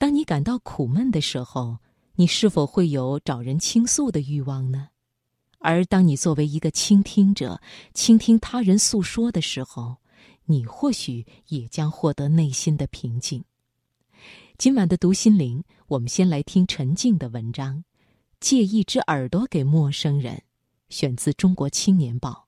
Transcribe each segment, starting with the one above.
当你感到苦闷的时候，你是否会有找人倾诉的欲望呢？而当你作为一个倾听者，倾听他人诉说的时候，你或许也将获得内心的平静。今晚的读心灵，我们先来听陈静的文章《借一只耳朵给陌生人》，选自《中国青年报》。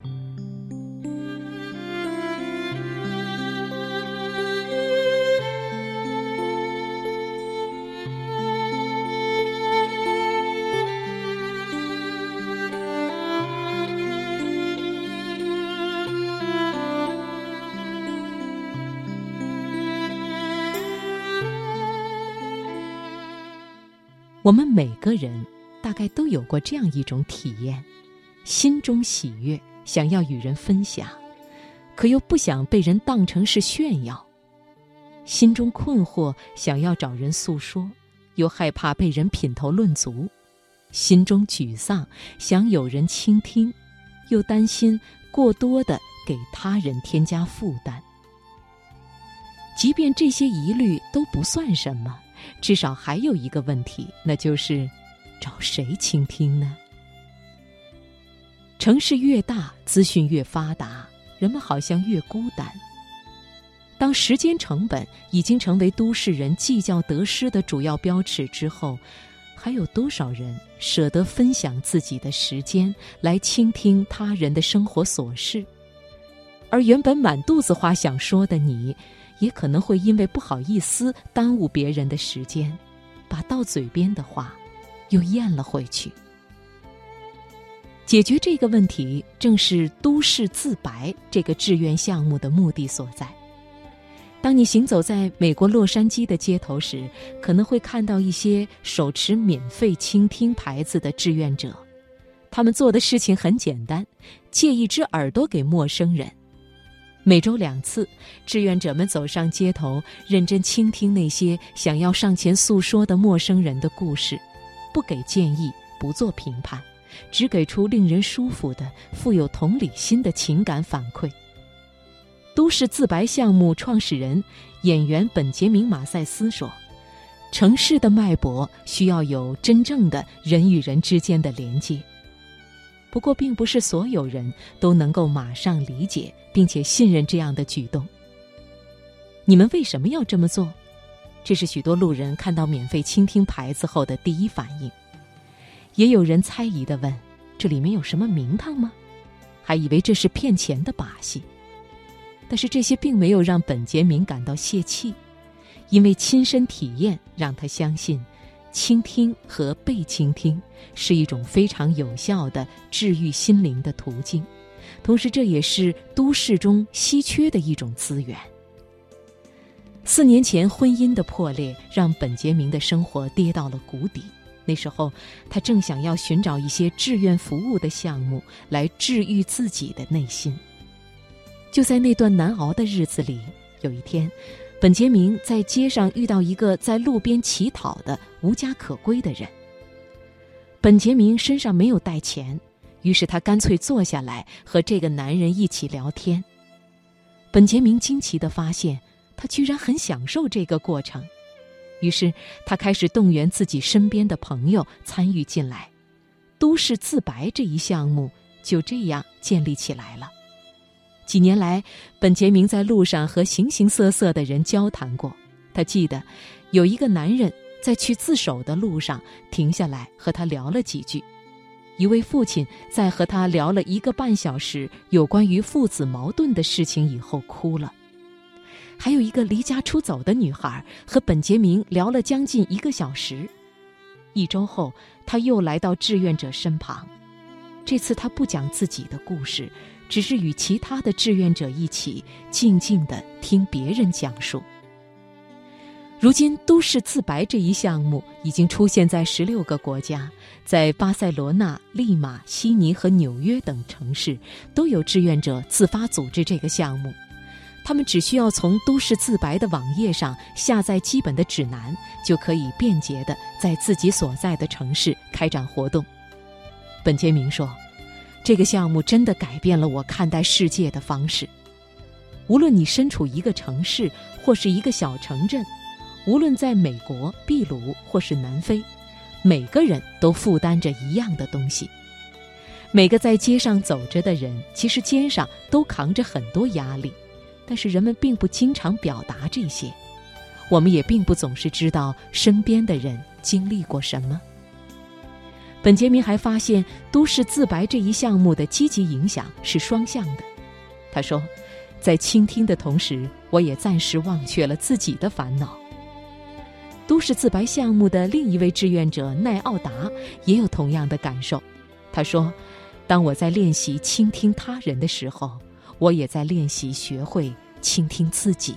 我们每个人大概都有过这样一种体验：心中喜悦，想要与人分享，可又不想被人当成是炫耀；心中困惑，想要找人诉说，又害怕被人品头论足；心中沮丧，想有人倾听，又担心过多的给他人添加负担。即便这些疑虑都不算什么。至少还有一个问题，那就是找谁倾听呢？城市越大，资讯越发达，人们好像越孤单。当时间成本已经成为都市人计较得失的主要标尺之后，还有多少人舍得分享自己的时间来倾听他人的生活琐事？而原本满肚子话想说的你。也可能会因为不好意思耽误别人的时间，把到嘴边的话又咽了回去。解决这个问题，正是都市自白这个志愿项目的目的所在。当你行走在美国洛杉矶的街头时，可能会看到一些手持免费倾听牌子的志愿者，他们做的事情很简单：借一只耳朵给陌生人。每周两次，志愿者们走上街头，认真倾听那些想要上前诉说的陌生人的故事，不给建议，不做评判，只给出令人舒服的、富有同理心的情感反馈。都市自白项目创始人、演员本杰明·马赛斯说：“城市的脉搏需要有真正的人与人之间的连接。”不过，并不是所有人都能够马上理解并且信任这样的举动。你们为什么要这么做？这是许多路人看到免费倾听牌子后的第一反应。也有人猜疑的问：“这里面有什么名堂吗？”还以为这是骗钱的把戏。但是这些并没有让本杰明感到泄气，因为亲身体验让他相信。倾听和被倾听是一种非常有效的治愈心灵的途径，同时这也是都市中稀缺的一种资源。四年前，婚姻的破裂让本杰明的生活跌到了谷底。那时候，他正想要寻找一些志愿服务的项目来治愈自己的内心。就在那段难熬的日子里，有一天。本杰明在街上遇到一个在路边乞讨的无家可归的人。本杰明身上没有带钱，于是他干脆坐下来和这个男人一起聊天。本杰明惊奇地发现，他居然很享受这个过程，于是他开始动员自己身边的朋友参与进来，都市自白这一项目就这样建立起来了。几年来，本杰明在路上和形形色色的人交谈过。他记得，有一个男人在去自首的路上停下来和他聊了几句；一位父亲在和他聊了一个半小时有关于父子矛盾的事情以后哭了；还有一个离家出走的女孩和本杰明聊了将近一个小时。一周后，他又来到志愿者身旁，这次他不讲自己的故事。只是与其他的志愿者一起静静地听别人讲述。如今，都市自白这一项目已经出现在十六个国家，在巴塞罗那、利马、悉尼和纽约等城市都有志愿者自发组织这个项目。他们只需要从都市自白的网页上下载基本的指南，就可以便捷地在自己所在的城市开展活动。本杰明说。这个项目真的改变了我看待世界的方式。无论你身处一个城市或是一个小城镇，无论在美国、秘鲁或是南非，每个人都负担着一样的东西。每个在街上走着的人，其实肩上都扛着很多压力，但是人们并不经常表达这些。我们也并不总是知道身边的人经历过什么。本杰明还发现，都市自白这一项目的积极影响是双向的。他说，在倾听的同时，我也暂时忘却了自己的烦恼。都市自白项目的另一位志愿者奈奥达也有同样的感受。他说，当我在练习倾听他人的时候，我也在练习学会倾听自己。